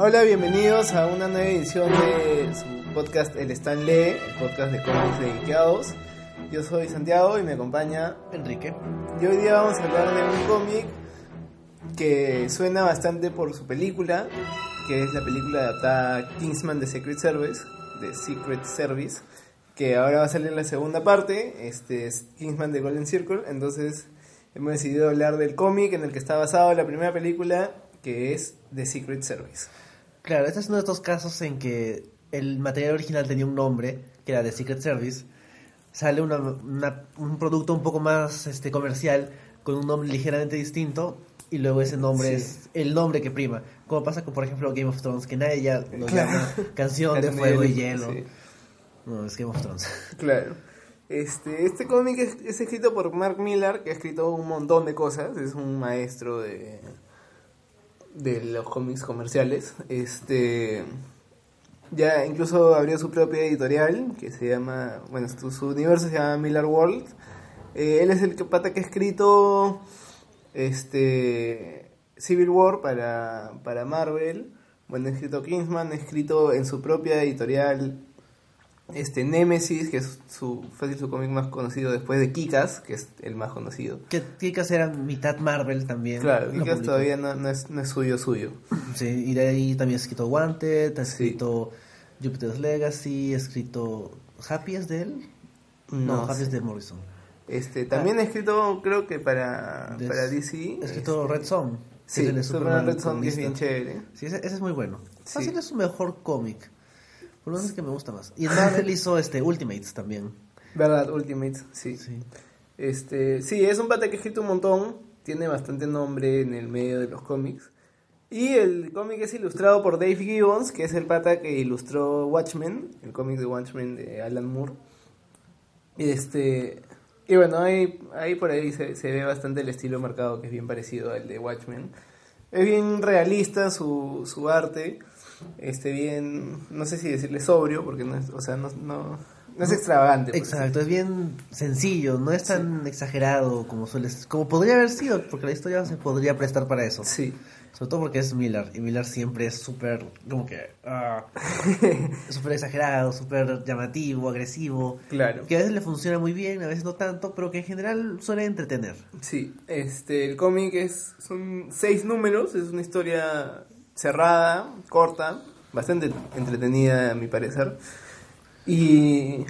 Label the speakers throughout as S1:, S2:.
S1: Hola, bienvenidos a una nueva edición de su podcast El Stan Lee, el podcast de cómics de Ikeados. Yo soy Santiago y me acompaña
S2: Enrique.
S1: Y hoy día vamos a hablar de un cómic que suena bastante por su película, que es la película adaptada Kingsman de Secret Service, de Secret Service, que ahora va a salir la segunda parte, este es Kingsman de Golden Circle, entonces hemos decidido hablar del cómic en el que está basado la primera película, que es The Secret Service.
S2: Claro, este es uno de estos casos en que el material original tenía un nombre, que era The Secret Service, sale una, una, un producto un poco más este, comercial, con un nombre ligeramente distinto, y luego ese nombre
S1: Sí.
S2: es el nombre que prima. Como pasa con, por ejemplo, Game of Thrones, que nadie ya lo
S1: Claro.
S2: llama Canción de Fuego
S1: de
S2: y
S1: Hielo,
S2: Hielo.
S1: sí.
S2: No, es Game of Thrones.
S1: Claro. Este, este cómic es, es escrito por Mark Millar, que ha escrito un montón de cosas. Es un maestro de, de los cómics comerciales. Este, ya incluso abrió su propia editorial, que se llama, bueno, su, su universo se llama Millar World. Eh, él es el que pata que ha escrito este, Civil War para, para Marvel. Bueno, ha escrito Kingsman, ha escrito en su propia editorial este Nemesis, que es su fácil su cómic más conocido después de Kikas, que es el más conocido.
S2: Que Kikas era mitad Marvel también.
S1: Claro, Kikas todavía no, no es, no es suyo suyo.
S2: Sí, y de ahí también ha escrito Wanted, ha
S1: Sí.
S2: escrito Jupiter's Legacy, ha escrito Happy es de él. No, Happy es de Morrison.
S1: Este, también ha escrito, creo que para, para DC.
S2: Ha escrito
S1: este,
S2: Red Zone.
S1: Sí, Superman Red Son, que es bien chévere.
S2: Sí, ese, ese es muy bueno.
S1: Sí.
S2: Fácil es su mejor cómic. Por lo menos es que me gusta más. Y en Marvel hizo este Ultimates también.
S1: ¿Verdad? Ultimates, sí.
S2: Sí.
S1: Este, sí, es un pata que ha escrito un montón, tiene bastante nombre en el medio de los cómics. Y el cómic es ilustrado por Dave Gibbons, que es el pata que ilustró Watchmen, el cómic de Watchmen de Alan Moore. Y este y bueno, ahí, ahí por ahí se, se ve bastante el estilo marcado, que es bien parecido al de Watchmen. Es bien realista su, su arte, este bien, no sé si decirle sobrio, porque no es, o sea, no, no, no es extravagante. por
S2: Exacto, es bien sencillo, no es tan exagerado como suele como podría haber sido, porque la historia se podría prestar para eso.
S1: Sí.
S2: Sobre todo porque es Miller, y Miller siempre es súper, como que, ah, súper exagerado, súper llamativo, agresivo,
S1: Claro.
S2: que a veces le funciona muy bien, a veces no tanto, pero que en general suele entretener.
S1: Sí, este, el cómic es, son seis números, es una historia cerrada, corta, bastante entretenida a mi parecer. Y,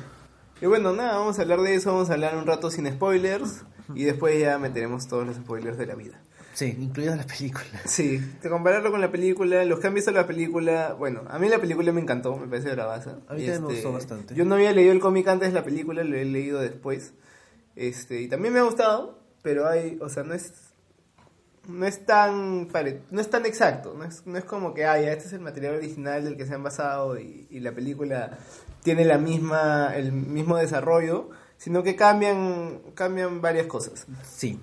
S1: y bueno, nada, vamos a hablar de eso, vamos a hablar un rato sin spoilers y después ya meteremos todos los spoilers de la vida.
S2: Sí, incluida la película.
S1: Sí, de compararlo con la película, los que han visto la película, bueno, a mí la película me encantó, me parece bravaza.
S2: A mí también me gustó bastante.
S1: Yo no había leído el cómic antes de la película, lo he leído después. Este, y también me ha gustado, pero hay, o sea, no es no es tan no es tan exacto, no es, no es como que ah, ya, este es el material original del que se han basado y, y la película tiene la misma el mismo desarrollo, sino que cambian cambian varias cosas.
S2: Sí.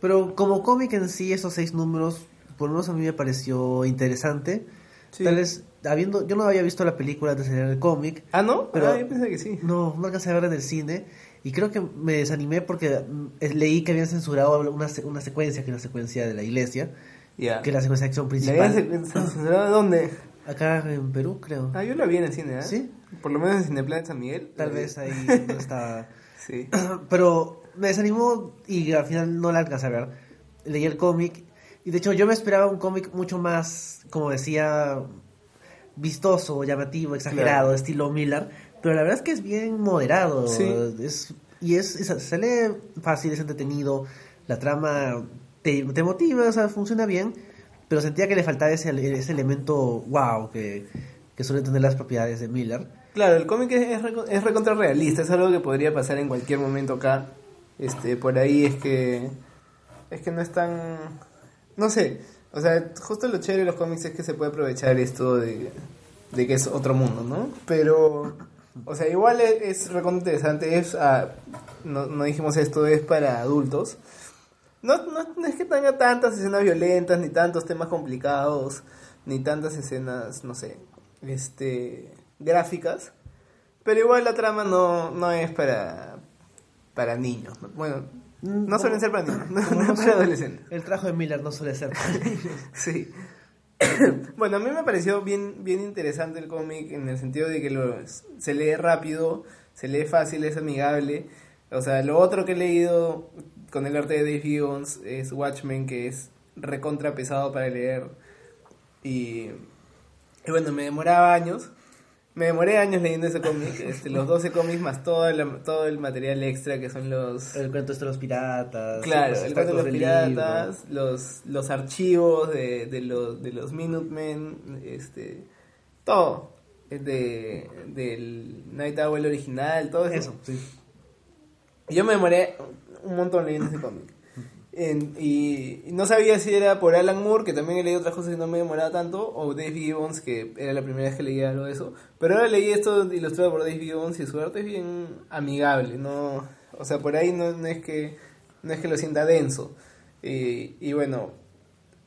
S2: Pero como cómic en sí, esos seis números, por lo menos a mí me pareció interesante.
S1: Sí.
S2: Tal vez, habiendo, yo no había visto la película antes de el cómic.
S1: Ah, ¿no?
S2: Pero-
S1: ah, yo pensé que sí.
S2: No, no alcancé a ver en el cine. Y creo que me desanimé porque mm, leí que habían censurado una, una secuencia, que es la secuencia de la iglesia, que es la secuencia de acción
S1: ¿La
S2: principal.
S1: censurado dónde?
S2: Acá en Perú, creo.
S1: Ah, yo la vi en el cine, ¿eh?
S2: ¿Sí?
S1: Por lo menos en Cineplanet San Miguel.
S2: Tal vez ahí no estaba.
S1: Sí.
S2: Pero me desanimó y al final no la alcancé a ver. Leí el cómic y de hecho yo me esperaba un cómic mucho más, como decía, vistoso, llamativo, exagerado,
S1: Claro.
S2: estilo Miller. Pero la verdad es que es bien moderado.
S1: Sí.
S2: Es, y es, es- se lee fácil, es entretenido. La trama te, te motiva, o sea, funciona bien. Pero sentía que le faltaba ese, ese elemento wow que, que suelen tener las propiedades de Miller.
S1: Claro, el cómic es, es recontra realista, es algo que podría pasar en cualquier momento acá. Este, por ahí es que es que no es tan no sé, o sea, justo lo chévere de los cómics es que se puede aprovechar esto de, de que es otro mundo, ¿no? Pero o sea, igual es, es interesante, es ah, no, no dijimos esto, es para adultos. No, no, no es que tenga tantas escenas violentas, ni tantos temas complicados, ni tantas escenas, no sé, este, gráficas. Pero igual la trama no, no es para, para niños. Bueno, no suelen ser para niños, no, para adolescentes.
S2: El trabajo de Miller no suele ser.
S1: Sí. bueno, a mí me pareció bien, bien interesante el cómic en el sentido de que lo, se lee rápido, se lee fácil, es amigable. O sea, lo otro que he leído con el arte de Dave Gibbons es Watchmen, que es recontra pesado para leer. Y, y bueno, me demoraba años. Me demoré años leyendo ese cómic, este, los 12 cómics más todo el, todo el material extra que son los...
S2: El cuento de los piratas.
S1: Claro, el cuento de los piratas, los, los archivos de, de, los, de los Minutemen, este, todo. De, del Night Owl original, todo eso.
S2: Eso, sí.
S1: Y yo me demoré un montón leyendo ese cómic. En- y, y no sabía si era por Alan Moore, que también he leído otras cosas y no me demoraba tanto, o Dave Gibbons, que era la primera vez que leía algo de eso. Pero ahora leí esto ilustrado por Dave Gibbons y su arte es bien amigable, no, o sea, por ahí no, no es que no es que lo sienta denso. Y, y bueno,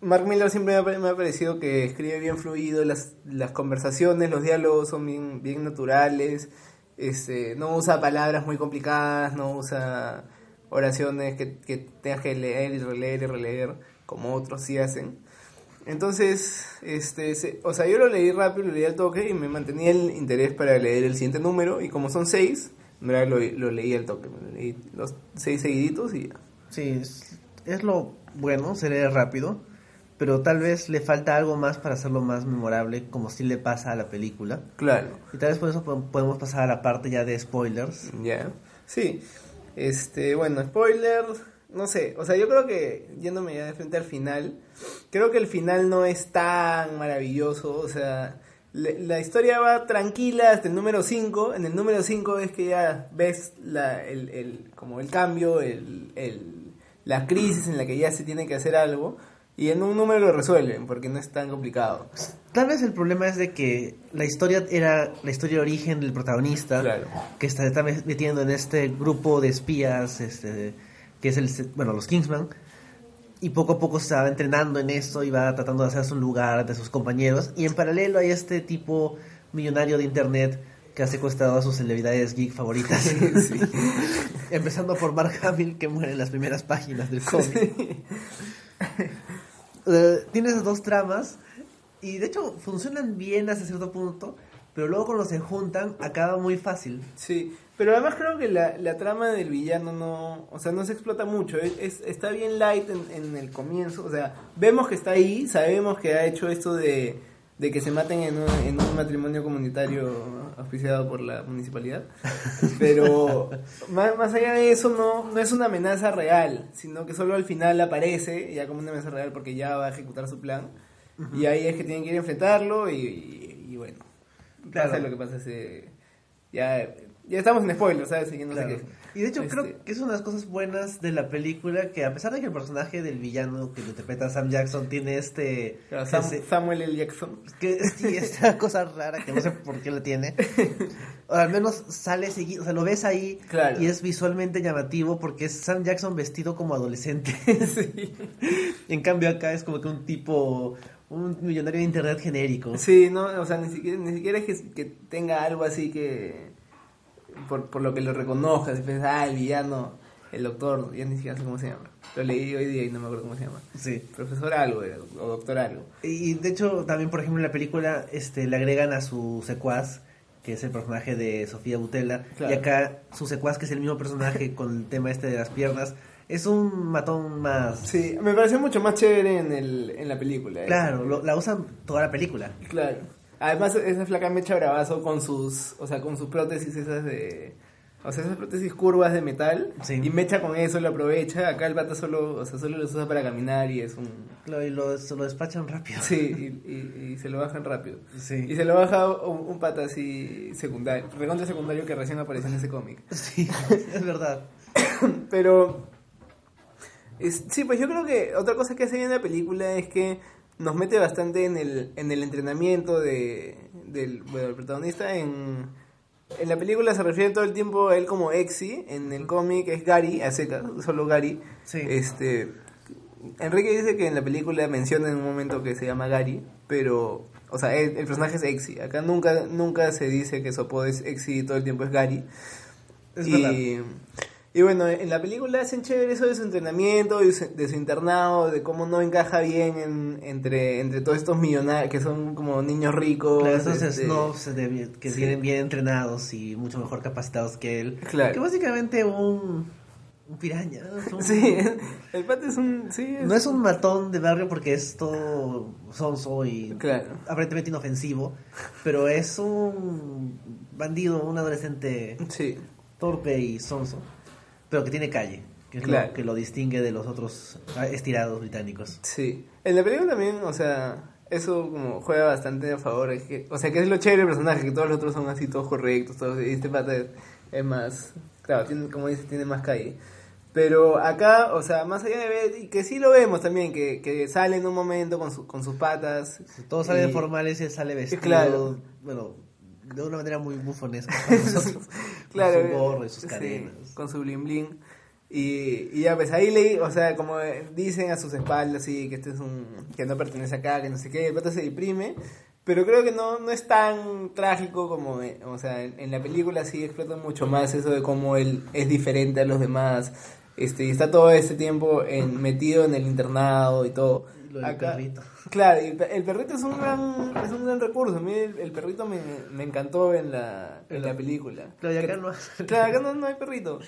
S1: Mark Miller siempre me ha, me ha parecido que escribe bien fluido, las, las conversaciones, los diálogos son bien, bien naturales, este, no usa palabras muy complicadas, no usa oraciones que, que tengas que leer y releer y releer como otros sí hacen. Entonces, este, se- o sea, yo lo leí rápido, lo leí al toque y me mantenía el interés para leer el siguiente número y como son seis, lo, lo leí al toque, me leí los seis seguiditos y ya.
S2: Sí, es, es lo bueno, se lee rápido, pero tal vez le falta algo más para hacerlo más memorable, como si le pasa a la película.
S1: Claro.
S2: Y tal vez por eso po- podemos pasar a la parte ya de spoilers.
S1: Ya. Sí. Este, bueno, spoiler, no sé, o sea, yo creo que yéndome ya de frente al final, creo que el final no es tan maravilloso, o sea, le- la historia va tranquila hasta el número 5, en el número 5 es que ya ves la, el, el- como el cambio, el, el- la crisis en la que ya se tiene que hacer algo, y en un número lo resuelven, porque no es tan complicado.
S2: Tal vez el problema es de que la historia era la historia de origen del protagonista,
S1: Claro.
S2: que está, está metiendo en este grupo de espías, este, que es el, bueno, los Kingsman, y poco a poco se va entrenando en esto y va tratando de hacerse un lugar de sus compañeros, y en paralelo hay este tipo millonario de internet que ha secuestrado a sus celebridades geek favoritas. Empezando por Mark Hamill, que muere en las primeras páginas del cómic. Eh, tiene dos tramas y de hecho funcionan bien hasta cierto punto, pero luego cuando se juntan acaba muy fácil.
S1: Sí, pero además creo que la, la trama del villano no, o sea, no se explota mucho, es, es- está bien light en, en el comienzo, o sea, vemos que está ahí, sabemos que ha hecho esto de, de que se maten en un, en un matrimonio comunitario auspiciado por la municipalidad, pero más, más allá de eso no, no es una amenaza real, sino que solo al final aparece ya como una amenaza real porque ya va a ejecutar su plan, y ahí es que tienen que ir a enfrentarlo y, y- y bueno,
S2: Claro.
S1: pasa lo que pasa ya ya estamos en spoilers sabes no sé qué.
S2: Y de hecho
S1: Este,
S2: creo que es una de las cosas buenas de la película que a pesar de que el personaje del villano que interpreta Sam Jackson tiene este...
S1: claro, Sam-
S2: ese-
S1: Samuel L. Jackson
S2: que sí, esta cosa rara que no sé por qué la tiene. O al menos sale seguido, o sea, lo ves ahí
S1: Claro.
S2: y es visualmente llamativo porque es Sam Jackson vestido como adolescente.
S1: sí.
S2: En cambio acá es como que un tipo, un millonario de internet genérico.
S1: sí no o sea ni siquiera ni siquiera es que, que tenga algo así que por, por lo que lo reconozcas y piensas ah el villano el doctor ya ni siquiera sé cómo se llama lo leí hoy día y no me acuerdo cómo se llama
S2: Sí.
S1: profesor algo era, o doctor algo
S2: Y de hecho también, por ejemplo, en la película este, le agregan a su secuaz, que es el personaje de Sofía Butela,
S1: Claro.
S2: y acá su secuaz, que es el mismo personaje con el tema este de las piernas, es un matón más...
S1: sí me pareció mucho más chévere en el en la película eh.
S2: Claro, lo- la usan toda la película.
S1: Claro. Además, esa flaca mecha bravazo con sus, o sea, con sus prótesis esas de, o sea, esas prótesis curvas de metal.
S2: Sí.
S1: Y mecha con eso, lo aprovecha. Acá el pata solo, o sea, solo los usa para caminar y es un,
S2: Lo, y lo, se lo despachan rápido.
S1: sí, y, y- y se lo bajan rápido.
S2: Sí.
S1: Y se lo baja un, un pata así secundario, recontra secundario que recién apareció en ese cómic.
S2: Sí, es verdad.
S1: Pero es- sí, pues yo creo que otra cosa que hace bien la película es que nos mete bastante en el, en el entrenamiento de, del, bueno, del protagonista. En, en la película se refiere todo el tiempo a él como Exi, en el cómic es Gary, a seca, solo Gary.
S2: Sí.
S1: Este, Enrique dice que en la película menciona en un momento que se llama Gary, pero, o sea, el, el personaje es Exi. Acá nunca, nunca se dice que su apodo es Exi y todo el tiempo es Gary.
S2: Es
S1: y,
S2: verdad.
S1: Y bueno, en la película hacen chévere eso de su entrenamiento, de su, de su internado, de cómo no encaja bien en- entre, entre todos estos millonarios que son como niños ricos.
S2: Claro, esos
S1: este,
S2: snobs de- que
S1: sí.
S2: vienen bien entrenados y mucho mejor capacitados que él.
S1: Claro.
S2: Que básicamente un, un piraña. un-
S1: Sí, el pata es un... Sí,
S2: No es un matón de barrio porque es todo sonso y
S1: Claro.
S2: aparentemente inofensivo, pero es un bandido, un adolescente
S1: Sí,
S2: torpe y sonso, pero que tiene calle, que es
S1: Claro.
S2: lo que lo distingue de los otros ah, estirados británicos.
S1: sí. En la película también, o sea, eso como juega bastante a favor. Es que, o sea, que es lo chévere del personaje, que todos los otros son así todos correctos, todos, y este pata es, es más... Claro, tiene, como dices, tiene más calle. Pero acá, o sea, más allá de ver, y que sí lo vemos también, que, que sale en un momento con, su- con sus patas.
S2: Todo sale de formales y sale vestido,
S1: Claro.
S2: bueno, de una manera muy bufonesca
S1: claro,
S2: con su gorro y sus
S1: sí,
S2: cadenas.
S1: Con su bling bling. Y, y ya, pues ahí leí, o sea, como dicen a sus espaldas, sí, que este es un. que no pertenece acá, que no sé qué, el pata se deprime. Pero creo que no, no es tan trágico como, eh, o sea, en, la película sí explota mucho más eso de cómo él es diferente a los demás. Este, y está todo este tiempo metido en el internado y todo.
S2: Lo del perrito.
S1: Claro, y el, el perrito es un gran, es un gran recurso. A mí el, el perrito me, me encantó en la, en la película.
S2: Claro, y acá
S1: Que-
S2: no
S1: Claro, acá no, no hay perrito.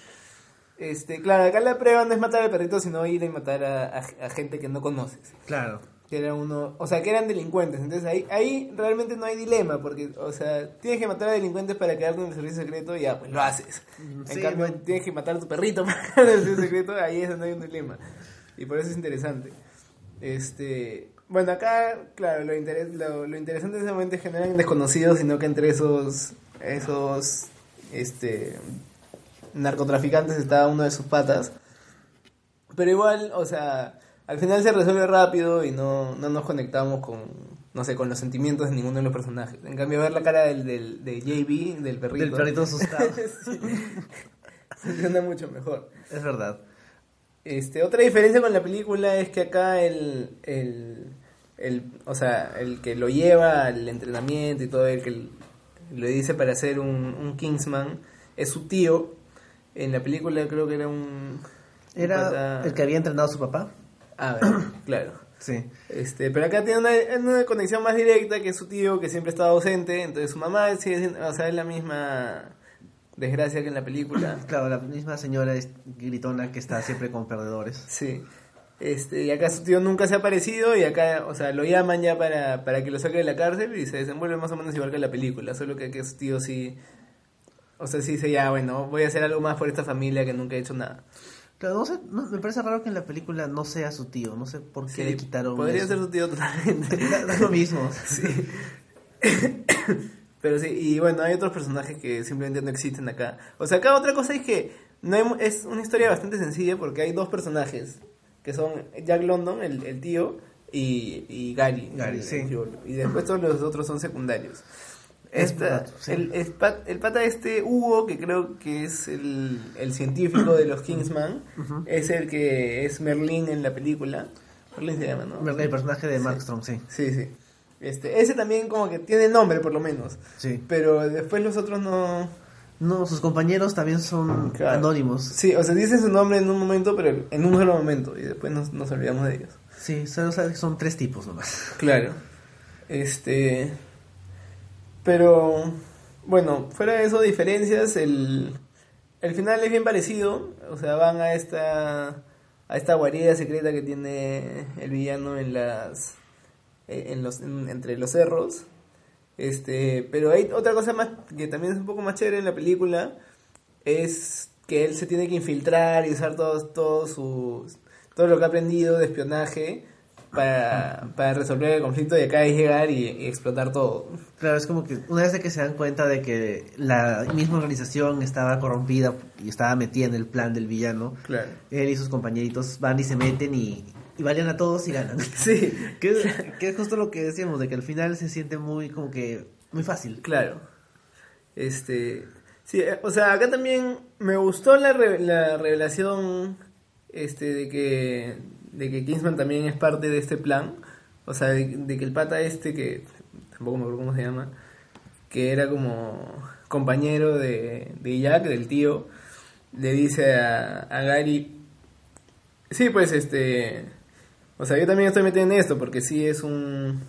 S1: Este, claro, acá la prueba no es matar al perrito, sino ir y matar a, a- a gente que no conoces.
S2: Claro.
S1: Que era uno, o sea, que eran delincuentes. Entonces ahí, ahí realmente no hay dilema, porque, o sea, tienes que matar a delincuentes para quedarte en el servicio secreto y ya, pues lo haces. En
S2: Sí,
S1: cambio, tienes que matar a tu perrito para quedarte en el servicio secreto, ahí es donde hay un dilema. Y por eso es interesante. Este, bueno, acá, claro, lo, interes- lo, lo interesante es que no eran desconocidos, sino que entre esos, esos, este, narcotraficantes estaba uno de sus patas. Pero igual, o sea, al final se resuelve rápido y no, no nos conectamos con, no sé, con los sentimientos de ninguno de los personajes. En cambio, ver la cara del, del, de JB, del perrito,
S2: Del perrito asustado.
S1: sí, funciona mucho mejor.
S2: es verdad.
S1: Este, otra diferencia con la película es que acá el, el, el, o sea, el que lo lleva al entrenamiento y todo, el que le dice para ser un, un Kingsman, es su tío. En la película creo que era un... un
S2: Era
S1: pata-
S2: el que había entrenado a su papá.
S1: Ah, bueno, claro.
S2: Sí.
S1: Este, pero acá tiene una, una conexión más directa que es su tío que siempre estaba ausente, entonces su mamá sigue siendo- o sea, es la misma desgracia que en la película.
S2: Claro, la misma señora es- gritona que está siempre con perdedores.
S1: Sí. Este, y acá su tío nunca se ha aparecido y acá, o sea, lo llaman ya para, para que lo saque de la cárcel y se desenvuelve más o menos igual que en la película, solo que aquí su tío sí, o sea, sí dice ya, bueno, voy a hacer algo más por esta familia que nunca he hecho nada.
S2: Claro, no sé, no- me parece raro que en la película no sea su tío, no sé por qué
S1: Sí,
S2: le quitaron
S1: podría
S2: eso.
S1: ser su tío totalmente.
S2: Da lo mismo.
S1: Sí. Pero sí, y bueno, hay otros personajes que simplemente no existen acá. O sea, acá otra cosa es que no hay es una historia bastante sencilla porque hay dos personajes, que son Jack London, el, el tío, y, y Gary.
S2: Gary, sí.
S1: Y después todos los otros son secundarios.
S2: Es
S1: Esta-
S2: sí.
S1: el, el pat- el pata este, Hugo, que creo que es el, el científico de los Kingsman, es el que es Merlin en la película. Merlin se llama, ¿no?
S2: El personaje de Mark Strong, sí.
S1: Sí, sí. Este, ese también como que tiene nombre por lo menos.
S2: Sí.
S1: Pero después los otros no...
S2: No, sus compañeros también son
S1: Claro.
S2: anónimos.
S1: Sí, o sea, dicen su nombre en un momento, pero en un solo momento. Y después nos, nos olvidamos de ellos.
S2: Sí, solo sabes que son tres tipos nomás.
S1: Claro. Este... Pero... Bueno, fuera de eso, diferencias, el, el final es bien parecido. O sea, van a esta... A esta guarida secreta que tiene el villano en las... eh, En los, en- entre los cerros. Este, pero hay otra cosa más que también es un poco más chévere en la película es que él se tiene que infiltrar y usar todo, todo su todo lo que ha aprendido de espionaje para, para resolver el conflicto y acá es llegar y, y explotar todo.
S2: Claro, es como que una vez de que se dan cuenta de que la misma organización estaba corrompida y estaba metida en el plan del villano,
S1: Claro.
S2: él y sus compañeritos van y se meten y, y valen a todos y ganan.
S1: Sí,
S2: que, es, que es justo lo que decíamos, de que al final se siente muy como que muy fácil.
S1: claro. Este, sí, eh, o sea, acá también me gustó la, re- la revelación este de que de que Kingsman también es parte de este plan, o sea, de, de que el pata este que tampoco me acuerdo cómo se llama, que era como compañero de, de Jack, del tío, le dice a, a Gary, sí, pues este, o sea, yo también estoy metido en esto porque sí es un,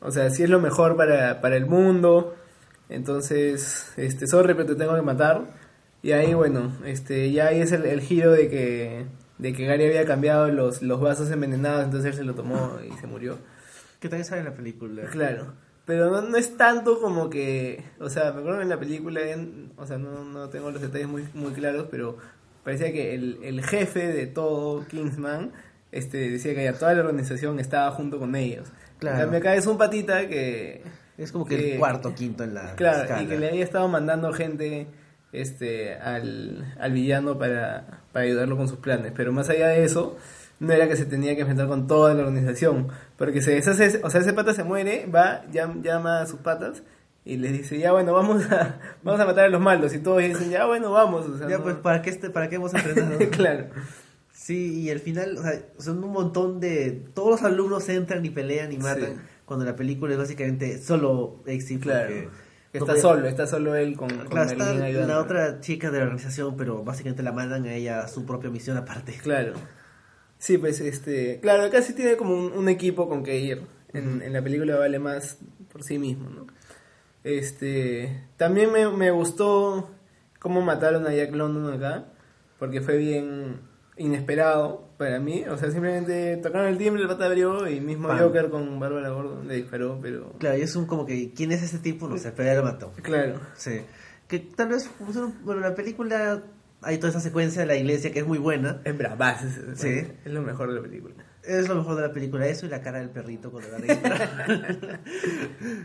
S1: o sea, sí es lo mejor para, para el mundo, entonces, este, sorry, pero te tengo que matar. Y ahí, bueno, este, ya ahí es el, el giro de que, de que Gary había cambiado los, los vasos envenenados, entonces él se lo tomó y se murió.
S2: Que también sale en la película.
S1: Claro, pero no, no es tanto como que, o sea, me acuerdo que en la película, en- o sea, no, no tengo los detalles muy, muy claros, pero parecía que el, el jefe de todo, Kingsman, este, decía que ya toda la organización estaba junto con ellos.
S2: Claro.
S1: En cambio acá es un patita que...
S2: Es como que
S1: que-
S2: el cuarto, quinto en la
S1: Claro,
S2: escala.
S1: y que le había estado mandando gente este al, al villano para, para ayudarlo con sus planes. Pero más allá de eso, no era que se tenía que enfrentar con toda la organización. Porque se deshace, o sea, ese pata se muere, va, llam- llama a sus patas y les dice, ya bueno, vamos a, vamos a matar a los malos. Y todos dicen, ya bueno, vamos. O sea,
S2: Ya,
S1: no-
S2: pues, ¿para qué, este, ¿para qué hemos
S1: claro,
S2: Sí, y al final, o sea, son un montón de... Todos los alumnos entran y pelean y matan,
S1: Sí.
S2: cuando la película es básicamente solo exit
S1: claro. Está
S2: no
S1: solo, está solo él con, con
S2: Claro, está la otra chica de la organización, pero básicamente la mandan a ella a su propia misión aparte.
S1: Claro. Sí, pues este. Claro, acá sí tiene como un, un equipo con que ir. En, en la película vale más por sí mismo, ¿no? Este. También me, me gustó cómo mataron a Jack London acá. Porque fue bien inesperado para mí. O sea, simplemente tocaron el timbre, el pata abrió y mismo
S2: Pam.
S1: Joker con Bárbara Gordon le disparó, pero.
S2: Claro, y es un como que, ¿quién es ese tipo? No sé, pero ya lo mató.
S1: Claro.
S2: Sí. Que tal vez, bueno, la película, hay toda esa secuencia de la iglesia que es muy buena.
S1: Es bravazo. ese-
S2: Sí.
S1: Es lo mejor de la película.
S2: Es lo mejor de la película, eso y la cara del perrito cuando va a disparar.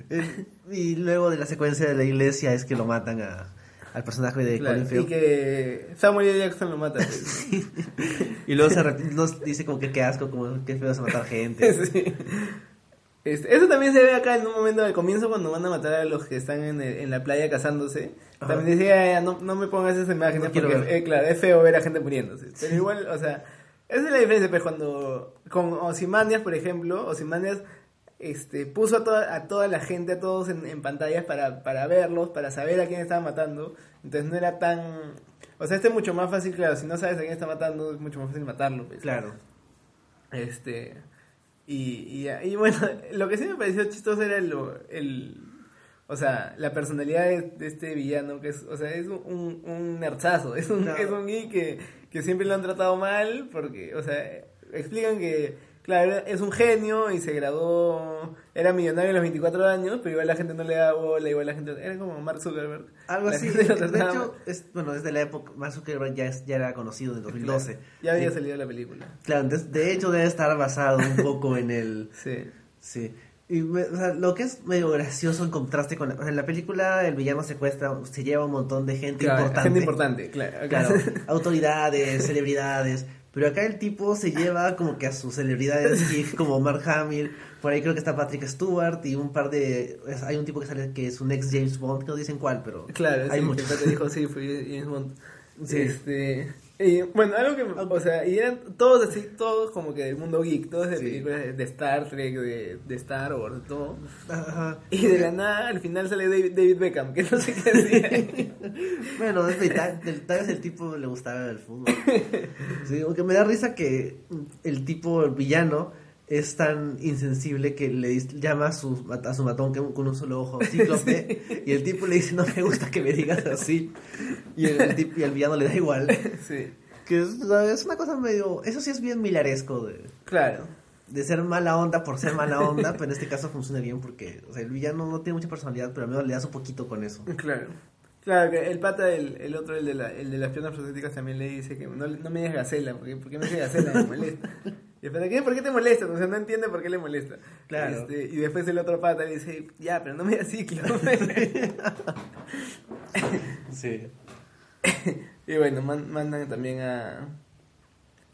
S2: El- y luego de la secuencia de la iglesia es que lo matan a, al personaje de
S1: Claro,
S2: Colin
S1: Y que Samuel L. Jackson lo mata.
S2: Y luego se nos dice como que qué asco, como que feo es matar gente.
S1: Sí. Este, eso también se ve acá en un momento al comienzo cuando van a matar a los que están en, el- en la playa casándose.
S2: Ajá.
S1: También decía, "Ya, ya, no, no me pongas esas imágenes
S2: No
S1: porque
S2: ver".
S1: eh, claro, es feo ver a gente muriéndose. Pero igual, o sea, esa es la diferencia, pues cuando con Ozymandias, por ejemplo, Ozymandias este, puso a toda, a toda la gente, a todos en, en pantallas para, para verlos, para saber a quién estaba matando. Entonces no era tan... O sea, este es mucho más fácil, claro, si no sabes a quién está matando, es mucho más fácil matarlo. pues.
S2: Claro.
S1: Este. Y, y, y bueno, lo que sí me pareció chistoso era lo, el. O sea, la personalidad de, de este villano, que es, o sea, es un, un, nerdazo, es un, es un geek que, que siempre lo han tratado mal, porque, o sea, explican que, claro, es un genio y se graduó, era millonario a los 24 años, pero igual la gente no le da bola, igual la gente, era como Mark Zuckerberg.
S2: Algo
S1: La
S2: así. De hecho, es, bueno, desde la época, Mark Zuckerberg ya, es- ya era conocido en el 2012.
S1: Ya había
S2: Sí.
S1: salido la película.
S2: Claro, de hecho debe estar basado un poco en el...
S1: Sí.
S2: Sí. Y me- o sea, lo que es medio gracioso en contraste con la, o sea, en la película el villano secuestra, se lleva un montón de gente
S1: Claro,
S2: importante.
S1: gente importante, claro.
S2: Claro, autoridades, celebridades. Pero acá el tipo se lleva como que a sus celebridades como Mark Hamill. Por ahí creo que está Patrick Stewart y un par de. es- hay un tipo que sale que es un ex James Bond, que no dicen cuál, pero.
S1: Claro,
S2: hay
S1: sí,
S2: muchos.
S1: que te dijo, sí, fue James Bond.
S2: Sí.
S1: Este, y bueno, algo que, o sea, y eran todos así, todos como que del mundo geek, todos de
S2: Sí.
S1: películas de, Star Trek, de, de Star Wars, de todo.
S2: Ajá.
S1: Y de la nada, al final sale David, David Beckham, que no sé qué hacía.
S2: Bueno, es tal vez el tipo le gustaba el fútbol. Sí, aunque me da risa que el tipo, el villano, es tan insensible que le llama a su, a su matón que con un solo ojo, cíclope, y el tipo le dice, no me gusta que me digas así, y el, el tipo, y al villano le da igual.
S1: sí,
S2: Que es, es una cosa medio, eso sí es bien milaresco de,
S1: claro.
S2: de ser mala onda por ser mala onda, pero en este caso funciona bien porque, o sea, el villano no tiene mucha personalidad, pero al menos le das un poquito con eso.
S1: Claro. Claro, que el pata, el, el otro, el de, la, el de las piernas prostéticas, también le dice que no, no me digas gacela, porque, porque me dice gacela, me molesta. Y el pata, ¿qué? ¿Por qué te molesta? O sea, no entiende por qué le molesta.
S2: Claro.
S1: Este, y después el otro pata le dice, ya, pero no me digas cíclope.
S2: Sí.
S1: y bueno, man- mandan también a,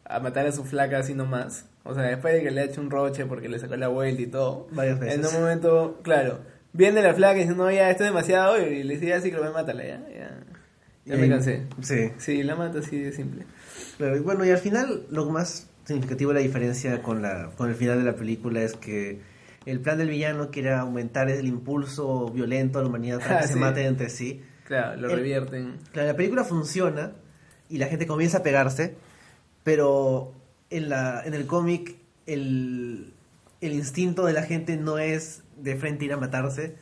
S1: a matar a su flaca así nomás. O sea, después de que le ha hecho un roche porque le sacó la vuelta y todo.
S2: Varias veces.
S1: En un momento, claro, viene la flaca y dice, no, ya, esto es demasiado. Y le dice, ya, cíclope, mátala, ya. Ya, ya me cansé.
S2: Sí.
S1: Sí, la mata así de simple.
S2: Claro, bueno, y al final lo más significativo de la diferencia con, la, con el final de la película es que el plan del villano quiere aumentar el impulso violento a la humanidad para que se
S1: sí.
S2: maten entre sí.
S1: Claro, lo
S2: El-
S1: revierten.
S2: Claro, la película funciona y la gente comienza a pegarse, pero en, la, en el cómic el, el instinto de la gente no es de frente ir a matarse,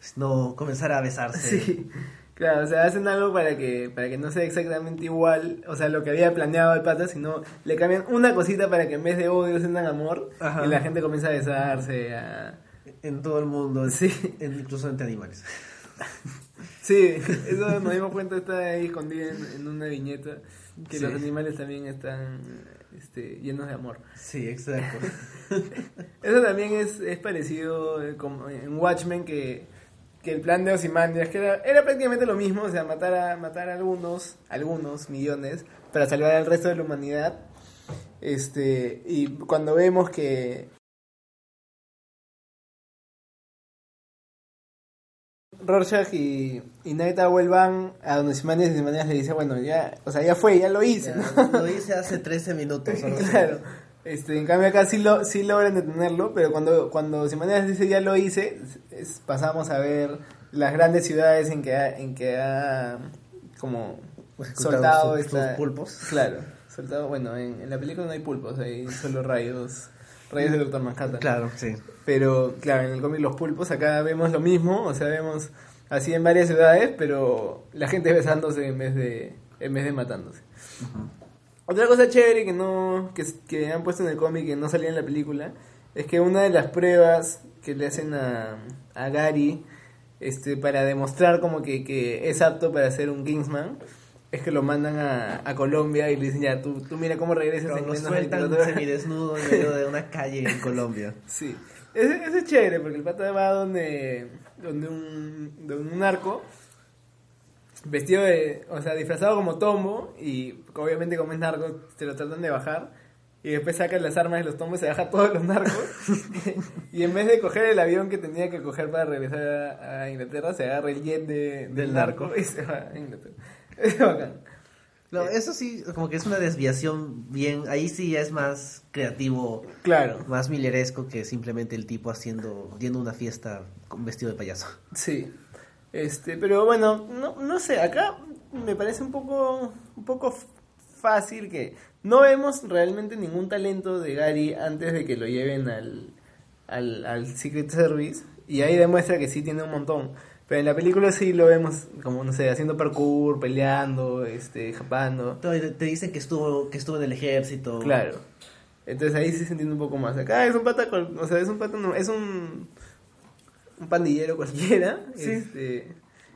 S2: sino comenzar a besarse.
S1: Sí. Claro, o sea, hacen algo para que, para que no sea exactamente igual, o sea, lo que había planeado el pata, sino le cambian una cosita para que en vez de odio sientan amor
S2: Ajá.
S1: y la gente comienza a besarse, a...
S2: En todo el mundo,
S1: Sí.
S2: en- incluso entre animales.
S1: Sí, eso nos dimos cuenta, está ahí escondido en, en una viñeta, que
S2: Sí.
S1: los animales también están este, llenos de amor.
S2: Sí, exacto.
S1: Eso también es, es parecido eh, como en Watchmen que, que el plan de Ozymandias, que era, era prácticamente lo mismo, o sea, matar a, matar a algunos, algunos millones para salvar al resto de la humanidad. Este, y cuando vemos que Rorschach y, y Night Owl van a donde Ozymandias y Ozymandias le dice, bueno, ya, o sea, ya fue, ya lo hice,
S2: Lo hice hace 13 minutos. así.
S1: Claro. Este, en cambio acá sí, lo, sí logran detenerlo, pero cuando, cuando dice ya lo hice, es- pasamos a ver las grandes ciudades en que ha, en que ha como soltado
S2: sus-
S1: esta-
S2: sus pulpos.
S1: Claro, soltado, bueno, en, en la película no hay pulpos, hay solo rayos, rayos de Doctor Manhattan.
S2: Claro, sí.
S1: Pero claro, en el cómic los pulpos, acá vemos lo mismo, o sea, vemos así en varias ciudades, pero la gente besándose en vez de, en vez de matándose. Otra cosa chévere que no que, que han puesto en el cómic que no salía en la película es que una de las pruebas que le hacen a, a Gary este para demostrar como que, que es apto para ser un Kingsman es que lo mandan a, a Colombia y le dicen ya tú, tú mira cómo regresas
S2: Pero
S1: en
S2: lo
S1: de
S2: sueltan
S1: 24 horas".
S2: semidesnudo en medio de una calle en Colombia.
S1: Sí, ese, ese es chévere porque el pata va donde, donde, un, donde un narco, vestido de, o sea, disfrazado como tombo y obviamente como es narco se lo tratan de bajar y después sacan las armas de los tombos y se baja todos los narcos y en vez de coger el avión que tenía que coger para regresar a, Inglaterra se agarra el jet de, del, narco. y se va a Inglaterra. Es bacán.
S2: No, eso sí, como que es una desviación bien, ahí sí ya es más creativo,
S1: Claro.
S2: más milleresco que simplemente el tipo haciendo, yendo a una fiesta con vestido de payaso.
S1: Sí. Este, pero bueno, no, no sé, acá me parece un poco, un poco fácil que no vemos realmente ningún talento de Gary antes de que lo lleven al, al, al Secret Service y ahí demuestra que sí tiene un montón. Pero en la película sí lo vemos como, no sé, haciendo parkour, peleando, este, japando.
S2: Te te dicen que estuvo, que estuvo en el ejército.
S1: Claro. Entonces ahí sí se entiende un poco más. Acá es un pata, o sea, es un pata, no- es un, un pandillero cualquiera.
S2: Sí.
S1: Este,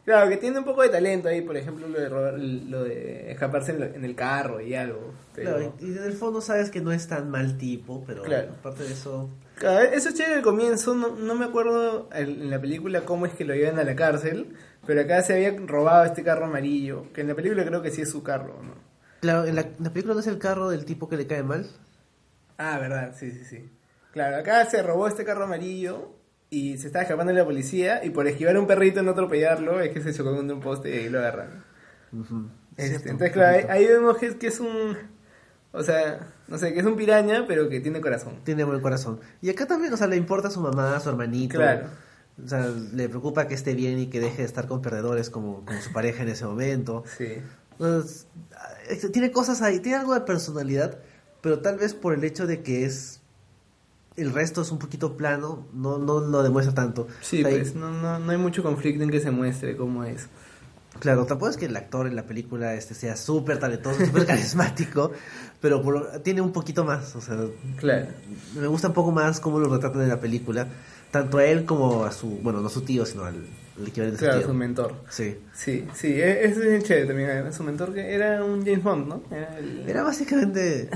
S1: claro, que tiene un poco de talento ahí, por ejemplo, lo de robar, lo de escaparse en, lo- en el carro y algo. Pero,
S2: Claro, y en el fondo sabes que no es tan mal tipo, pero
S1: Claro.
S2: aparte de eso,
S1: Claro, eso es chévere al comienzo, no, no me acuerdo en la película cómo es que lo llevan a la cárcel, pero acá se había robado este carro amarillo, que en la película creo que sí es su carro, ¿no?
S2: claro, en la, en la película no es el carro del tipo que le cae mal.
S1: Ah, verdad, sí, sí, sí. Claro, acá se robó este carro amarillo y se estaba escapando de la policía y por esquivar a un perrito no atropellarlo es que se chocó contra un poste y ahí lo agarran. Este,
S2: Cierto,
S1: entonces, claro, ahí, ahí vemos que, es- que es un... O sea, no sé, que es un piraña, pero que tiene corazón.
S2: Tiene buen corazón. Y acá también, o sea, le importa a su mamá, a su hermanito.
S1: Claro.
S2: O sea, le preocupa que esté bien y que deje de estar con perdedores como, como su pareja en ese momento.
S1: Sí.
S2: Entonces, tiene cosas ahí, tiene algo de personalidad, pero tal vez por el hecho de que es el resto es un poquito plano, no, no lo demuestra tanto.
S1: Sí,
S2: O sea,
S1: pues no, no, no hay mucho conflicto en que se muestre cómo es.
S2: Claro, tampoco es que el actor en la película este sea súper talentoso, súper carismático, pero por- tiene un poquito más, o sea,
S1: Claro.
S2: me gusta un poco más cómo lo retratan en la película, tanto a él como a su, bueno, no a su tío, sino al, al equivalente a su
S1: Claro,
S2: tío.
S1: su mentor.
S2: Sí.
S1: Sí, sí, e- eso es bien chévere también. además, Su mentor que era un James Bond, ¿no? Era el-
S2: Era básicamente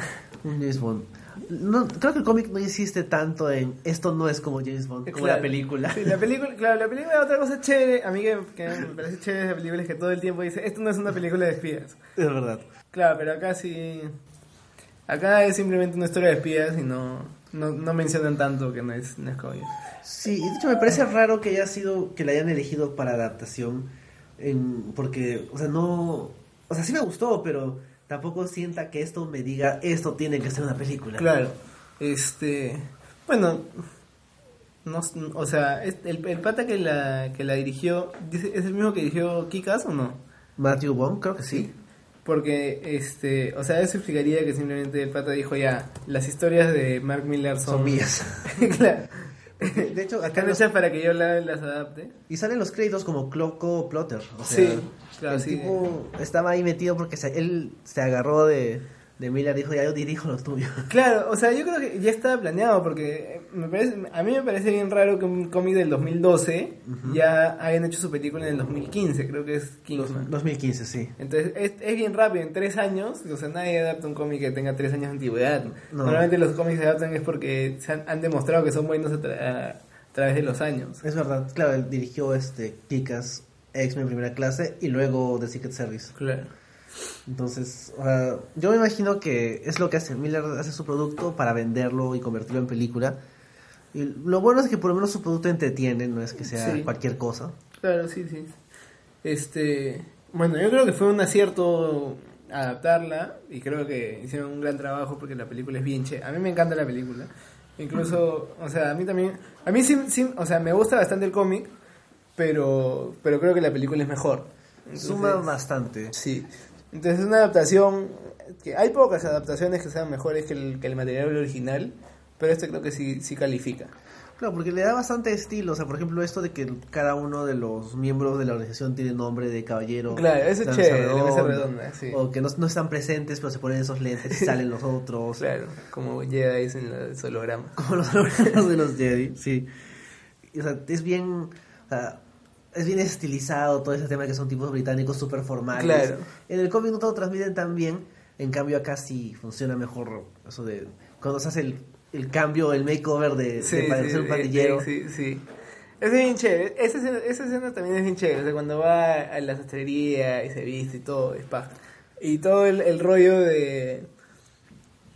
S2: un James Bond. No, creo que el cómic no insiste tanto en esto no es como James Bond, como
S1: Claro.
S2: la película.
S1: Sí, la película, claro, la película, otra cosa chévere, a mí que, que me parece chévere la película es que todo el tiempo dice, esto no es una película de espías.
S2: Es verdad.
S1: Claro, pero acá sí, acá es simplemente una historia de espías y no, no, no mencionan tanto que no es, no es cómic.
S2: Sí, y de hecho me parece raro que haya sido, que la hayan elegido para adaptación, en, porque, o sea, no, o sea, sí me gustó, pero tampoco sienta que esto me diga, esto tiene que ser una película.
S1: Claro, este, bueno, no, o sea, el, el pata que la, que la dirigió, ¿es el mismo que dirigió Kikas o no?
S2: Matthew Bond, creo que sí.
S1: Porque, este, o sea, eso explicaría que simplemente el pata dijo ya, las historias de Mark Miller son,
S2: Son mías.
S1: claro.
S2: De hecho, acá los-
S1: hechas para que yo la- las adapte.
S2: Y salen los créditos como Cloco Plotter. O sea,
S1: Sí, claro,
S2: el
S1: sí.
S2: tipo estaba ahí metido porque se- él se agarró de, de Miller dijo, ya yo dirijo lo tuyo.
S1: Claro, o sea, yo creo que ya estaba planeado porque me parece, a mí me parece bien raro que un cómic del 2012 ya hayan hecho su película en el 2015, creo que es Kingsman.
S2: 2015, sí.
S1: Entonces es, es bien rápido, en tres años, o sea, nadie adapta un cómic que tenga tres años de antigüedad.
S2: No.
S1: Normalmente los cómics se adaptan es porque se han, han demostrado que son buenos a, tra- a- a través de los años.
S2: Es verdad, claro, él dirigió este Kikas, X-Men Primera Clase y luego The Secret Service.
S1: Claro.
S2: Entonces, o sea, yo me imagino que es lo que hace. Miller hace su producto para venderlo y convertirlo en película. Y lo bueno es que por lo menos su producto entretiene, no es que sea
S1: Sí.
S2: cualquier cosa.
S1: Claro, sí, sí. Este, bueno, yo creo que fue un acierto adaptarla y creo que hicieron un gran trabajo porque la película es bien che. A mí me encanta la película. Incluso, o sea, a mí también, a mí sí, sí o sea, me gusta bastante el cómic, pero pero creo que la película es mejor.
S2: Suma bastante.
S1: Sí. Entonces es una adaptación que hay pocas adaptaciones que sean mejores que el, que el material original, pero este creo que sí sí califica.
S2: Claro, porque le da bastante estilo. O sea, por ejemplo, esto de que cada uno de los miembros de la organización tiene nombre de caballero.
S1: Claro, eso es chévere,
S2: redonda,
S1: redonda, sí.
S2: O que no, no están presentes, pero se ponen esos lentes y salen los otros.
S1: Claro, como Jedi en los hologramas.
S2: Como los hologramas de los Jedi, sí. O sea, es bien. O sea, es bien estilizado todo ese tema que son tipos británicos súper formales.
S1: Claro.
S2: En el cómic no todo lo transmiten tan bien. En cambio, acá sí funciona mejor eso de. Cuando se hace el, el cambio, el makeover de, de parecer un pandillero.
S1: sí, sí. Es bien chévere. Esa escena, esa escena también es bien chévere. O sea, cuando va a la sastrería y se viste y todo, es paja. Y todo el, el rollo de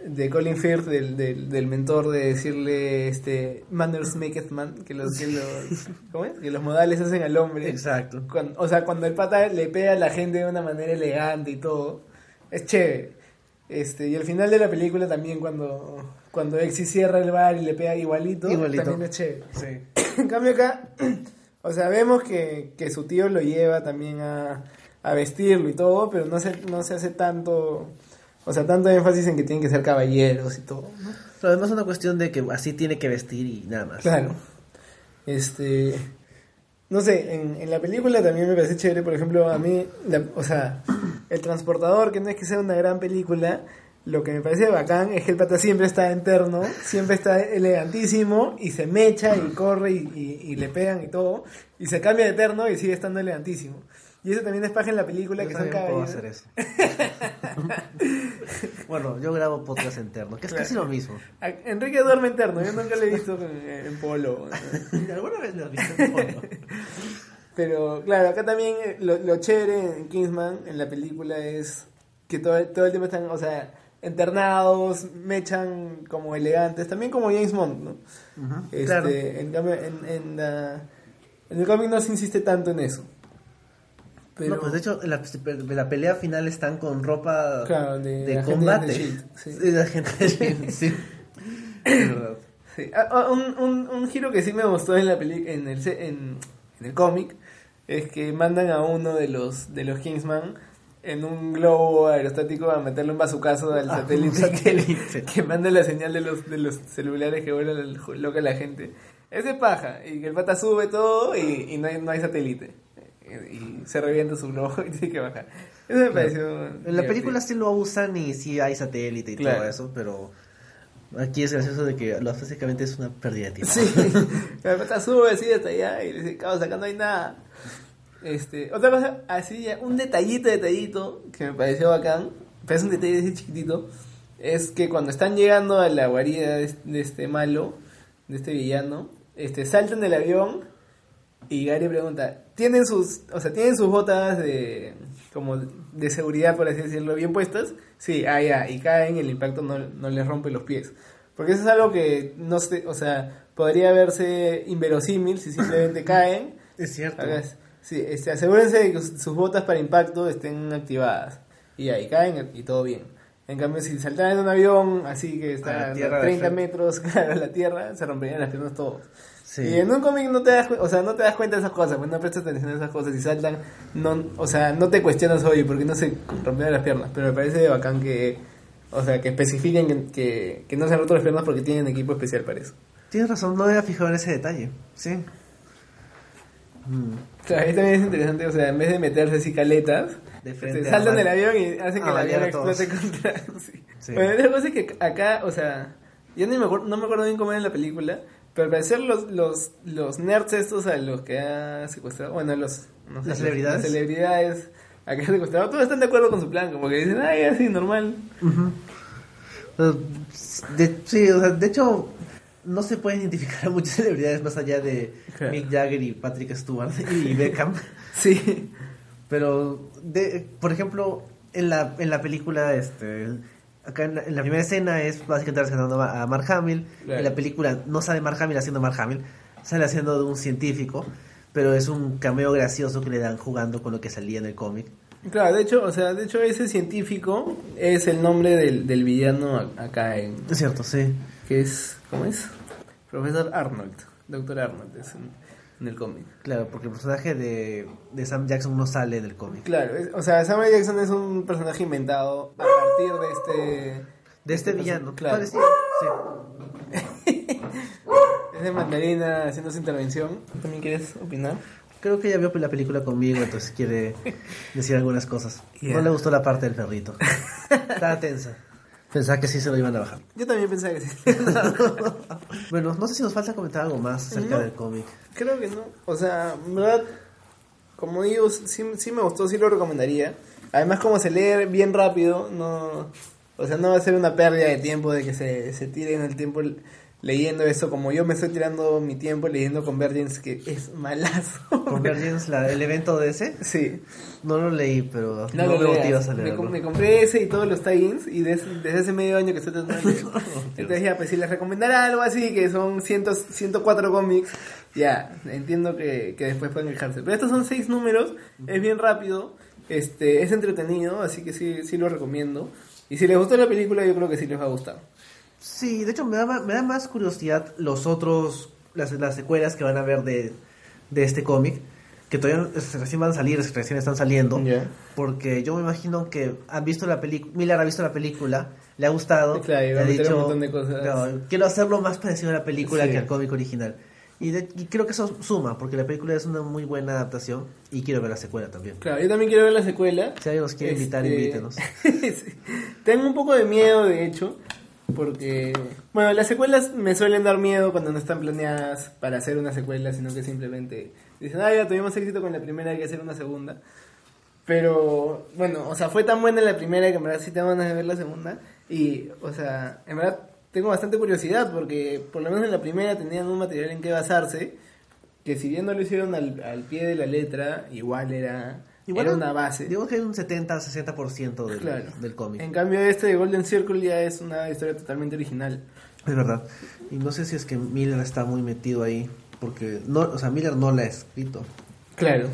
S1: de Colin Firth, del, del, del mentor, de decirle este manners maketh man, que los, que los, ¿cómo es? Que los modales hacen al hombre.
S2: Exacto.
S1: Cuando- o sea, cuando el pata le pega a la gente de una manera elegante y todo, es chévere. Este, y al final de la película también cuando, cuando Exy cierra el bar y le pega igualito,
S2: Igualito.
S1: también es chévere.
S2: Sí.
S1: En cambio acá, o sea, vemos que, que su tío lo lleva también a, a vestirlo y todo, pero no se, no se hace tanto, o sea, tanto énfasis en que tienen que ser caballeros y todo, ¿no?
S2: Pero además es una cuestión de que así tiene que vestir y nada más.
S1: Claro. Este. No sé, en, en la película también me parece chévere, por ejemplo, a mí, la- o sea, El Transportador, que no es que sea una gran película, lo que me parece bacán es que el pata siempre está interno, siempre está elegantísimo y se mecha y corre y, y- y le pegan y todo, y se cambia de eterno y sigue estando elegantísimo. Y eso también es paja en la película,
S2: Yo
S1: que son
S2: también puedo
S1: caballeros.
S2: hacer eso. bueno, yo grabo podcast interno, que es casi lo mismo.
S1: A- Enrique duerme interno, yo nunca lo he visto en, en polo.
S2: ¿Alguna vez me has visto en fondo?
S1: Pero claro, acá también eh, lo, lo chévere en Kingsman, en la película, es que todo, todo el tiempo están, o sea, internados, mechan como elegantes, también como James Bond, ¿no? Este,
S2: claro.
S1: En cambio, en, en, la- en el cómic no se insiste tanto en eso. Pero,
S2: No, pues de hecho, la, en la pelea final están con ropa
S1: Claro, de
S2: de, combate.
S1: sí. Un, giro que sí me gustó en la peli en el en, en el cómic es que mandan a uno de los de los Kingsman en un globo aerostático a meterle un bazucazo al
S2: Ah,
S1: satélite. Que, que manda la señal de los de los celulares que vuelan el- loca a la gente. Es de paja y que el pata sube todo y, y no, hay, no hay satélite y se revienta su globo y tiene que bajar. Eso me pareció
S2: En la película sí lo usan y sí hay satélite y
S1: Claro.
S2: todo eso, pero aquí es gracioso de que lo básicamente es una pérdida de tiempo.
S1: Sí, la pata sube así hasta allá y le dice, cabrón, acá no hay nada. Este, otra cosa, así ya, un detallito, detallito que me pareció bacán, pero es un detalle así chiquitito, es que cuando están llegando a la guarida de, de este malo, de este villano, este, saltan del avión y Gary pregunta, ¿tienen sus, o sea, tienen sus botas de, como de seguridad, por así decirlo, bien puestas? Sí, ah, ya, y caen, el impacto no, no les rompe los pies. Porque eso es algo que no sé, o sea, podría verse inverosímil si simplemente caen.
S2: Es cierto.
S1: Hagas- Sí, este, asegúrense de que sus botas para impacto estén activadas. Y ahí caen y todo bien. En cambio, si saltaran en un avión así que
S2: A
S1: está a
S2: de
S1: 30
S2: frente.
S1: metros claro, a la tierra, se romperían las piernas todos.
S2: Sí.
S1: Y en un cómic no te das, o sea, no te das cuenta de esas cosas, pues no prestas atención a esas cosas y saltan, no, o sea, no te cuestionas, oye, ¿por qué no se rompieron las piernas? Pero me parece bacán que, o sea, que especifiquen que, que, que no se han roto las piernas porque tienen equipo especial para eso.
S2: Tienes razón, no había fijado en ese detalle. Sí. Mm.
S1: Claro, ahí también es interesante, o sea, en vez de meterse así caletas,
S2: De frente
S1: este, saltan del avión y hacen que el avión explote contra... sí.
S2: Sí.
S1: Bueno, la cosa es que acá, o sea, yo ni me acuerdo, no me acuerdo bien cómo era en la película, pero al parecer los, los, los nerds estos a los que ha secuestrado, bueno, los... No sé,
S2: ¿Las celebridades?
S1: Las celebridades a que ha secuestrado, todos están de acuerdo con su plan, como que dicen, ay, así, normal.
S2: De- sí, o sea, de hecho, no se pueden identificar a muchas celebridades más allá de
S1: Claro.
S2: Mick Jagger y Patrick Stewart y Beckham.
S1: Sí.
S2: Pero, de, por ejemplo, en la, en la película, este, acá en la, en la primera escena es básicamente rescatando a Mark Hamill.
S1: Claro.
S2: En la película no sale Mark Hamill haciendo Mark Hamill, sale haciendo de un científico, pero es un cameo gracioso que le dan jugando con lo que salía en el cómic.
S1: Claro, de hecho, o sea, de hecho ese científico es el nombre del, del villano acá en...
S2: Es cierto, sí.
S1: que es, ¿cómo es? Profesor Arnold, Doctor Arnold es en, en el cómic.
S2: Claro, porque el personaje de, de Sam Jackson no sale en el cómic.
S1: Claro, es- o sea, Samuel Jackson es un personaje inventado a partir de este...
S2: De este
S1: perso-
S2: villano.
S1: Claro.
S2: Parecido, sí.
S1: Es de Mandarina haciendo su intervención. ¿También quieres opinar?
S2: Creo que ella vio la película conmigo, entonces quiere decir algunas cosas.
S1: Yeah.
S2: No le gustó la parte del perrito. Estaba tensa. Pensaba que sí se lo iban a bajar.
S1: Yo también pensaba que sí.
S2: Bueno, no sé si nos falta comentar algo más acerca
S1: No.
S2: del cómic.
S1: Creo que no. O sea, en verdad, como digo, sí, sí me gustó, sí lo recomendaría. Además, como se lee bien rápido, no... O sea, no va a ser una pérdida de tiempo de que se, se tiren el tiempo l- leyendo eso, como yo me estoy tirando mi tiempo leyendo Convergence, que es malazo.
S2: Convergence, la- el evento de ese,
S1: Sí.
S2: no lo leí, pero
S1: No,
S2: no,
S1: lo
S2: me
S1: leas.
S2: motivas a
S1: me,
S2: leerlo.
S1: com- me compré ese y todos los tie-ins y des- desde hace medio año que estoy tratando de leer. Entonces ya, pues si les recomendara algo así, que son 100, 104 cómics, ya, entiendo que, que después pueden quejarse. Pero estos son seis números, es bien rápido, este es entretenido, así que sí, sí lo recomiendo. Y si les gustó la película, yo creo que sí les va a gustar.
S2: Sí, de hecho me da, me da más curiosidad los otros, las, las secuelas que van a ver de, de este cómic, que todavía recién van a salir, recién están saliendo, porque yo me imagino que han visto la película, Miller ha visto la película, le ha gustado,
S1: Claro, y va
S2: le
S1: a
S2: ha
S1: meter un
S2: dicho,
S1: montón de cosas.
S2: claro, quiero hacerlo más parecido a la película
S1: Sí.
S2: que al cómic original. Y, de- y creo que eso suma, porque la película es una muy buena adaptación y quiero ver la secuela también.
S1: Claro, yo también quiero ver la secuela.
S2: Si alguien nos quiere invitar,
S1: Este,
S2: invítenos.
S1: sí. Tengo un poco de miedo, de hecho, porque, bueno, las secuelas me suelen dar miedo cuando no están planeadas para hacer una secuela, sino que simplemente dicen, ah, ya tuvimos éxito con la primera, hay que hacer una segunda. Pero, bueno, o sea, fue tan buena la primera que en verdad sí tengo ganas de ver la segunda. Y, o sea, en verdad tengo bastante curiosidad porque por lo menos en la primera tenían un material en que basarse, que si bien no lo hicieron al, al pie de la letra, igual era,
S2: Igual
S1: era una base.
S2: Digo que hay un 70-60% del,
S1: Claro.
S2: del cómic.
S1: En cambio, este de Golden Circle ya es una historia totalmente original.
S2: Es verdad. Y no sé si es que Miller está muy metido ahí, porque no, o sea, Miller no la ha escrito.
S1: Claro.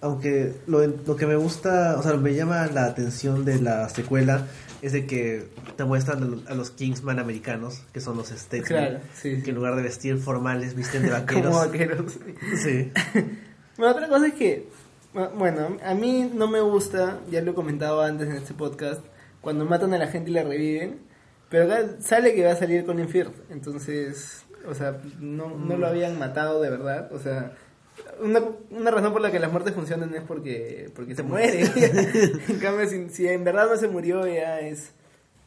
S2: Aunque lo, lo que me gusta, o sea, me llama la atención de la secuela es de que te muestran a los Kingsman americanos, que son los Statesmen,
S1: Claro, sí, sí.
S2: que en lugar de vestir formales visten de vaqueros.
S1: Como vaqueros.
S2: Sí.
S1: Bueno, otra cosa es que, bueno, a mí no me gusta, ya lo he comentado antes en este podcast, cuando matan a la gente y la reviven, pero acá sale que va a salir con Firth, entonces, o sea, no, no lo habían matado de verdad, o sea, una, una razón por la que las muertes funcionan es porque, porque se muere. en cambio, si, si en verdad no se murió, ya es,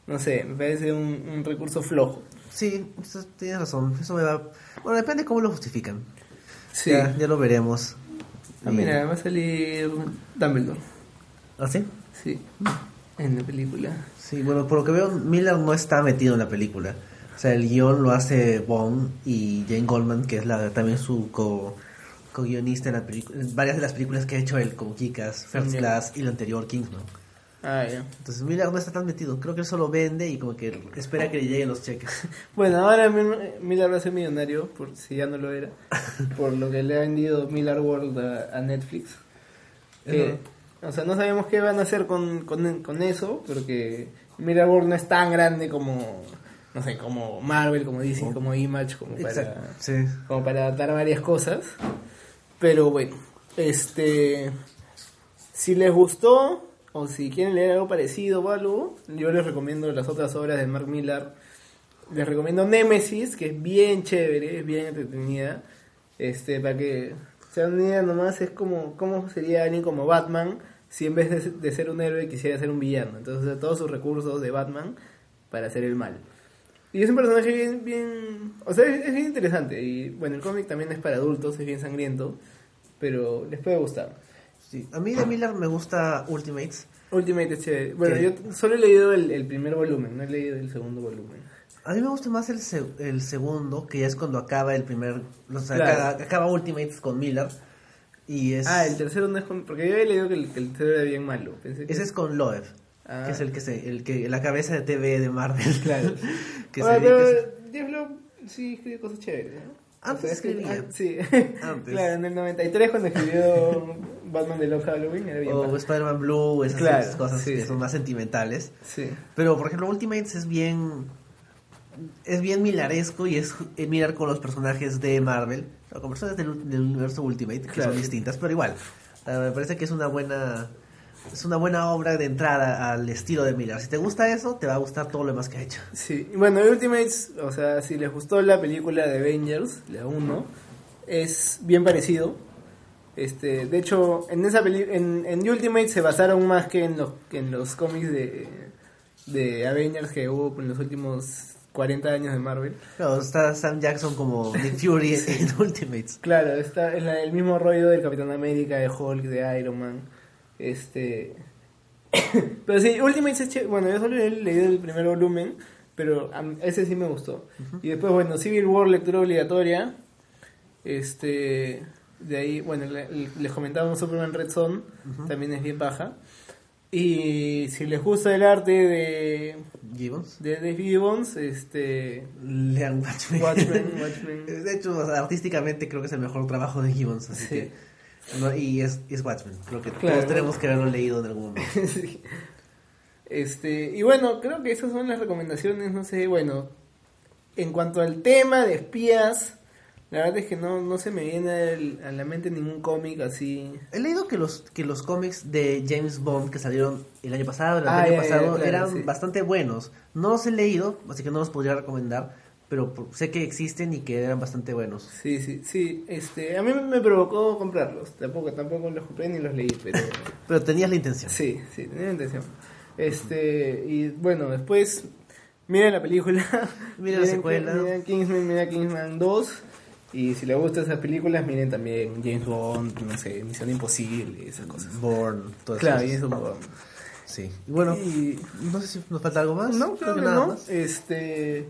S1: no sé, me parece un, un recurso flojo.
S2: Sí, eso- tienes razón. Eso me va. Bueno, depende cómo lo justifican.
S1: Sí.
S2: Ya, ya lo veremos.
S1: Ah, mira, va a salir Dumbledore.
S2: ¿Ah, sí?
S1: Sí, en la película.
S2: Sí, bueno, por lo que veo, Miller no está metido en la película. O sea, el guion lo hace Bond y Jane Goldman, que es la también su co, co-guionista en, la en varias de las películas que ha hecho él, como Kikas, First. Class y lo anterior, Kingsman.
S1: Ah, ya.
S2: Entonces Miller no está tan metido. Creo que él solo vende y como que espera que le lleguen los cheques.
S1: Bueno, ahora Mil- Miller va a ser millonario, por si ya no lo era, por lo que le ha vendido Miller World a, a Netflix. Que, o sea, no sabemos qué van a hacer con, con, con eso, porque Miller World no es tan grande como, no sé, como Marvel, como DC, como Image, como para.
S2: Sí.
S1: como para adaptar varias cosas. Pero bueno, este, si les gustó o si quieren leer algo parecido o algo, yo les recomiendo las otras obras de Mark Millar. Les recomiendo Nemesis, que es bien chévere, es bien entretenida. Este, para que se una idea nomás, es como cómo sería alguien como Batman si en vez de, de ser un héroe quisiera ser un villano. Entonces, todos sus recursos de Batman para hacer el mal. Y es un personaje bien, bien o sea, es, es bien interesante. Y bueno, el cómic también es para adultos, es bien sangriento, pero les puede gustar.
S2: Sí. A mí de Miller me gusta Ultimates.
S1: Ultimate es chévere. Bueno,
S2: ¿Qué?
S1: yo solo he leído el, el primer volumen, no he leído el segundo volumen.
S2: A mí me gusta más el, se- el segundo, que ya es cuando acaba el primer. O sea,
S1: Claro.
S2: acaba, acaba Ultimates con Miller. Y es.
S1: Ah, el tercero no es con... Porque yo había leído que el, que el tercero era bien malo. Pensé que...
S2: Ese es con Loeb,
S1: Ah.
S2: que es el que se, el que la cabeza de TV de Marvel.
S1: Claro.
S2: que
S1: Ahora,
S2: se
S1: pero Loeb sí escribe cosas chéveres, ¿no?
S2: Antes
S1: es que-
S2: escribía.
S1: ah, sí.
S2: Antes.
S1: claro, en el 93 cuando escribió Batman de Love Halloween era bien
S2: o
S1: malo.
S2: Spider-Man Blue, esas
S1: Claro,
S2: cosas
S1: sí,
S2: que son más sentimentales.
S1: Sí.
S2: Pero por ejemplo, Ultimates es bien. Es bien milaresco y es eh, mirar con los personajes de Marvel, o con personajes del, del universo Ultimate, que
S1: Claro.
S2: son distintas, pero igual. Me parece que es una buena. Es una buena obra de entrada al estilo de Miller. Si te gusta eso, te va a gustar todo lo demás que ha hecho.
S1: Sí, bueno, Ultimates, o sea, si les gustó la película de Avengers, la 1, es bien parecido. Este, de hecho, en esa peli en, en Ultimates se basaron más que en los, que en los cómics de, de Avengers que hubo en los últimos 40 años de Marvel.
S2: Claro, está Sam Jackson como Nick Fury en Ultimates.
S1: Claro, está en el mismo rollo del Capitán América, de Hulk, de Iron Man. Este. pero sí, Ultimates es. Bueno, yo solo he leído el primer volumen, pero ese sí me gustó. Y después, bueno, Civil War, lectura obligatoria. Este. De ahí, bueno, le- le- les comentábamos Superman Red Son, también es bien baja. Y si les gusta el arte de,
S2: Gibbons.
S1: de Dave Gibbons, este.
S2: Lean Watchmen.
S1: Watchmen, Watchmen.
S2: De hecho, artísticamente creo que es el mejor trabajo de Gibbons. Así
S1: Sí.
S2: que, no, y es, es Watchmen. Creo que
S1: Claro.
S2: todos tenemos que haberlo leído en algún momento.
S1: Sí. Este, y bueno, creo que esas son las recomendaciones, no sé, bueno, en cuanto al tema de espías, la verdad es que no, no se me viene al- a la mente ningún cómic así.
S2: He leído que los, que los cómics de James Bond que salieron el año pasado, el
S1: Ah,
S2: año
S1: ya, ya,
S2: pasado,
S1: claro,
S2: eran
S1: sí.
S2: bastante buenos. No los he leído, así que no los podría recomendar, pero sé que existen y que eran bastante buenos.
S1: Sí, sí, sí, este, a mí me provocó comprarlos, tampoco, tampoco los compré ni los leí, pero
S2: Pero tenías la intención.
S1: sí, sí, tenía la intención. Este, y bueno, después, miren la película,
S2: Miren la
S1: miren-
S2: secuela.
S1: miren Kingsman, miren Kingsman 2, y si les gustan esas películas, miren también James Bond, no sé, Misión Imposible, esas cosas.
S2: Born, todo
S1: Claro,
S2: eso
S1: Bond.
S2: Sí. Y bueno,
S1: Y-
S2: no sé si nos falta algo más.
S1: No, creo que
S2: nada
S1: no.
S2: más.
S1: Este,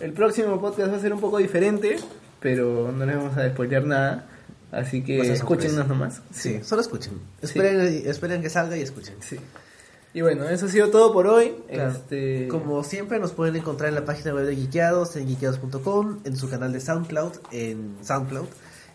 S1: el próximo podcast va a ser un poco diferente, pero no les vamos a spoilear nada. Así que
S2: ser
S1: escúchenos
S2: sorpresa.
S1: nomás.
S2: Sí, solo escuchen. Esperen, esperen que salga y escuchen.
S1: Sí. Y bueno, eso ha sido todo por hoy.
S2: Claro.
S1: Este,
S2: Como siempre nos pueden encontrar en la página web de Geekeados, en geekeados.com, en su canal de SoundCloud, en SoundCloud,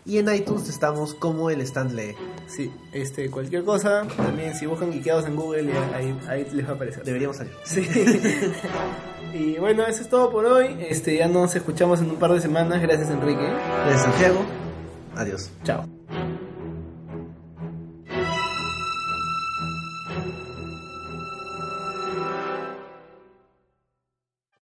S2: y en iTunes estamos como el Stand Lee.
S1: Sí, este, cualquier cosa, también si buscan Geekeados en Google, ahí, ahí les va a aparecer.
S2: Deberíamos salir.
S1: Sí. y bueno, eso es todo por hoy. Este, ya nos escuchamos en un par de semanas. Gracias, Enrique.
S2: Desde Santiago, adiós.
S1: Chao.